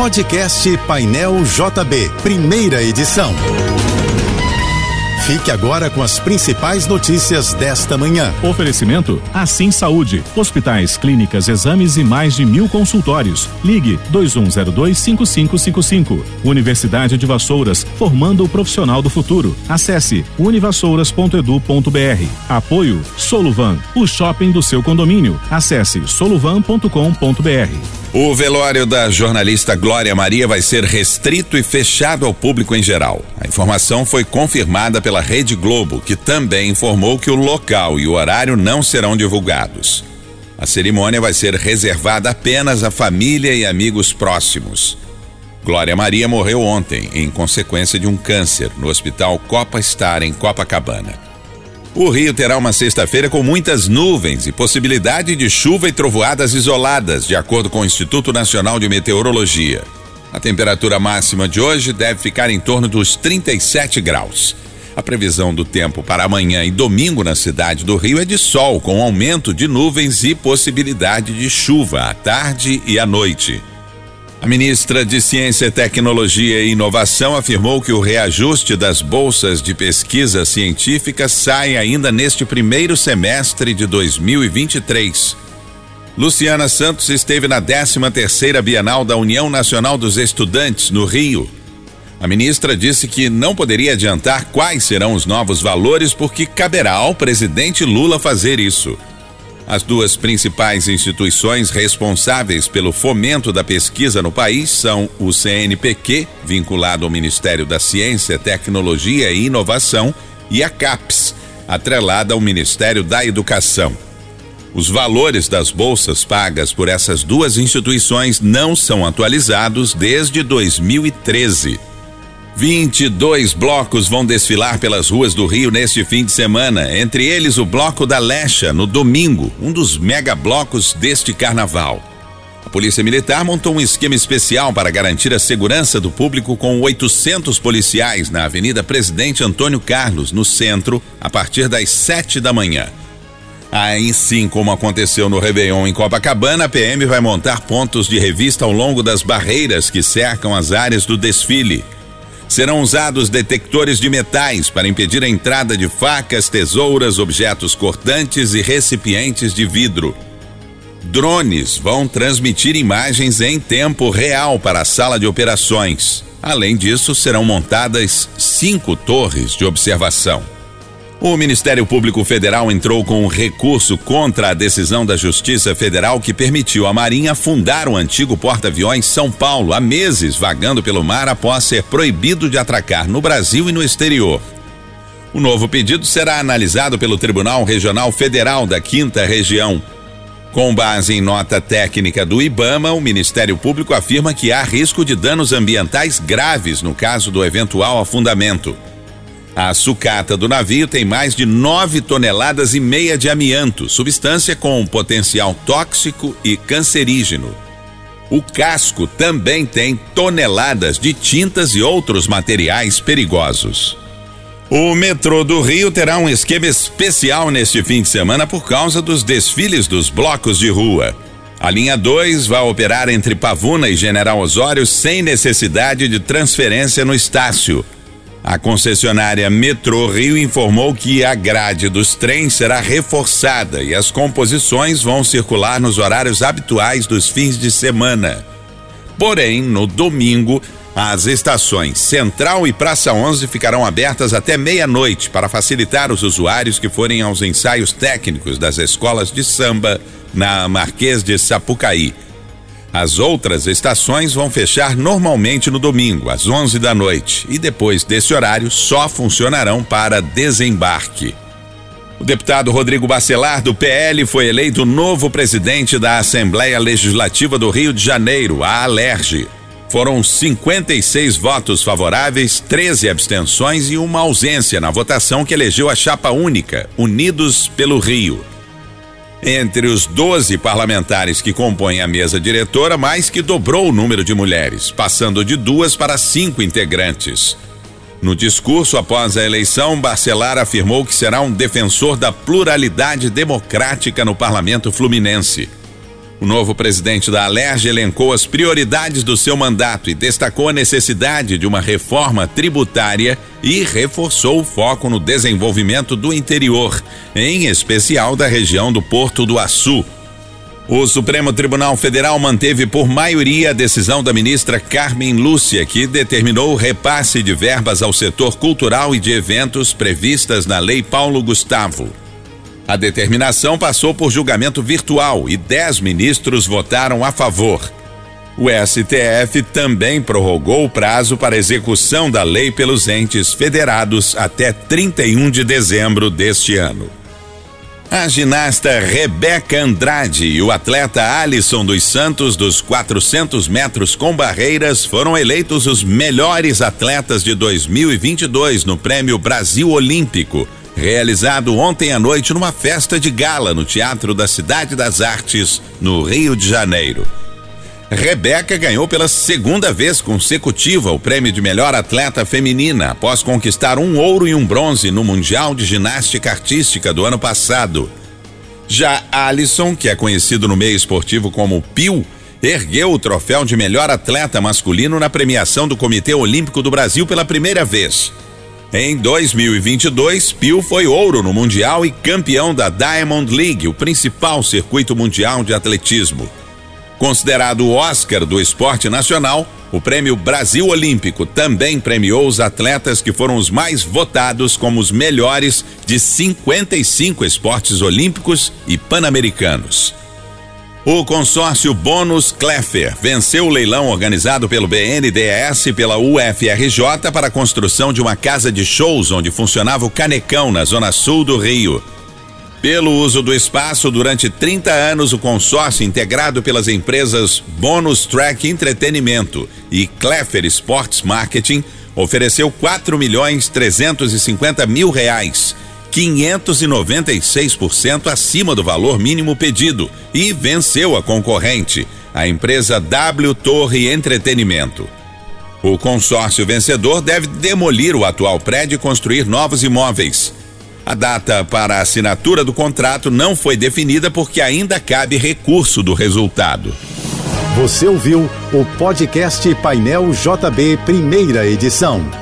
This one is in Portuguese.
Podcast Painel JB, primeira edição. Fique agora com as principais notícias desta manhã. Oferecimento Assim Saúde. Hospitais, clínicas, exames e mais de mil consultórios. Ligue 2102-5555. Universidade de Vassouras, formando o profissional do futuro. Acesse univassouras.edu.br. Apoio Soluvan, o shopping do seu condomínio. Acesse soluvan.com.br. O velório da jornalista Glória Maria vai ser restrito e fechado ao público em geral. A informação foi confirmada pela Rede Globo, que também informou que o local e o horário não serão divulgados. A cerimônia vai ser reservada apenas à família e amigos próximos. Glória Maria morreu ontem em consequência de um câncer no Hospital Copa Star em Copacabana. O Rio terá uma sexta-feira com muitas nuvens e possibilidade de chuva e trovoadas isoladas, de acordo com o Instituto Nacional de Meteorologia. A temperatura máxima de hoje deve ficar em torno dos 37 graus. A previsão do tempo para amanhã e domingo na cidade do Rio é de sol, com aumento de nuvens e possibilidade de chuva à tarde e à noite. A ministra de Ciência, Tecnologia e Inovação afirmou que o reajuste das bolsas de pesquisa científica sai ainda neste primeiro semestre de 2023. Luciana Santos esteve na 13ª Bienal da União Nacional dos Estudantes no Rio. A ministra disse que não poderia adiantar quais serão os novos valores porque caberá ao presidente Lula fazer isso. As duas principais instituições responsáveis pelo fomento da pesquisa no país são o CNPq, vinculado ao Ministério da Ciência, Tecnologia e Inovação, e a CAPES, atrelada ao Ministério da Educação. Os valores das bolsas pagas por essas duas instituições não são atualizados desde 2013. 22 blocos vão desfilar pelas ruas do Rio neste fim de semana, entre eles o Bloco da Lecha, no domingo, um dos mega blocos deste carnaval. A Polícia Militar montou um esquema especial para garantir a segurança do público com 800 policiais na Avenida Presidente Antônio Carlos, no centro, a partir das 7 da manhã. Aí sim, como aconteceu no Réveillon em Copacabana, a PM vai montar pontos de revista ao longo das barreiras que cercam as áreas do desfile. Serão usados detectores de metais para impedir a entrada de facas, tesouras, objetos cortantes e recipientes de vidro. Drones vão transmitir imagens em tempo real para a sala de operações. Além disso, serão montadas cinco torres de observação. O Ministério Público Federal entrou com um recurso contra a decisão da Justiça Federal que permitiu à Marinha fundar o antigo porta-aviões São Paulo há meses vagando pelo mar após ser proibido de atracar no Brasil e no exterior. O novo pedido será analisado pelo Tribunal Regional Federal da Quinta Região. Com base em nota técnica do IBAMA, o Ministério Público afirma que há risco de danos ambientais graves no caso do eventual afundamento. A sucata do navio tem mais de 9 toneladas e meia de amianto, substância com potencial tóxico e cancerígeno. O casco também tem toneladas de tintas e outros materiais perigosos. O metrô do Rio terá um esquema especial neste fim de semana por causa dos desfiles dos blocos de rua. A linha 2 vai operar entre Pavuna e General Osório sem necessidade de transferência no Estácio. A concessionária Metrô Rio informou que a grade dos trens será reforçada e as composições vão circular nos horários habituais dos fins de semana. Porém, no domingo, as estações Central e Praça 11 ficarão abertas até meia-noite para facilitar os usuários que forem aos ensaios técnicos das escolas de samba na Marquês de Sapucaí. As outras estações vão fechar normalmente no domingo, às 11 da noite, e depois desse horário só funcionarão para desembarque. O deputado Rodrigo Bacelar, do PL, foi eleito novo presidente da Assembleia Legislativa do Rio de Janeiro, a Alerge. Foram 56 votos favoráveis, 13 abstenções e uma ausência na votação que elegeu a chapa única, Unidos pelo Rio. Entre os 12 parlamentares que compõem a mesa diretora, mais que dobrou o número de mulheres, passando de duas para cinco integrantes. No discurso após a eleição, Barcelar afirmou que será um defensor da pluralidade democrática no parlamento fluminense. O novo presidente da Alerj elencou as prioridades do seu mandato e destacou a necessidade de uma reforma tributária e reforçou o foco no desenvolvimento do interior, em especial da região do Porto do Açu. O Supremo Tribunal Federal manteve por maioria a decisão da ministra Carmen Lúcia, que determinou o repasse de verbas ao setor cultural e de eventos previstas na Lei Paulo Gustavo. A determinação passou por julgamento virtual e dez ministros votaram a favor. O STF também prorrogou o prazo para execução da lei pelos entes federados até 31 de dezembro deste ano. A ginasta Rebeca Andrade e o atleta Alisson dos Santos dos 400 metros com barreiras foram eleitos os melhores atletas de 2022 no Prêmio Brasil Olímpico realizado ontem à noite numa festa de gala no Teatro da Cidade das Artes, no Rio de Janeiro. Rebeca ganhou pela segunda vez consecutiva o prêmio de melhor atleta feminina, após conquistar um ouro e um bronze no Mundial de Ginástica Artística do ano passado. Já Alisson, que é conhecido no meio esportivo como Pio, ergueu o troféu de melhor atleta masculino na premiação do Comitê Olímpico do Brasil pela primeira vez. Em 2022, Pio foi ouro no Mundial e campeão da Diamond League, o principal circuito mundial de atletismo. Considerado o Oscar do esporte nacional, o Prêmio Brasil Olímpico também premiou os atletas que foram os mais votados como os melhores de 55 esportes olímpicos e pan-americanos. O consórcio Bônus Kleffer venceu o leilão organizado pelo BNDES e pela UFRJ para a construção de uma casa de shows onde funcionava o Canecão, na zona sul do Rio. Pelo uso do espaço durante 30 anos, o consórcio integrado pelas empresas Bônus Track Entretenimento e Kleffer Sports Marketing ofereceu 4 milhões 350 mil reais 596% acima do valor mínimo pedido e venceu a concorrente, a empresa W Torre Entretenimento. O consórcio vencedor deve demolir o atual prédio e construir novos imóveis. A data para a assinatura do contrato não foi definida porque ainda cabe recurso do resultado. Você ouviu o podcast Painel JB, primeira edição.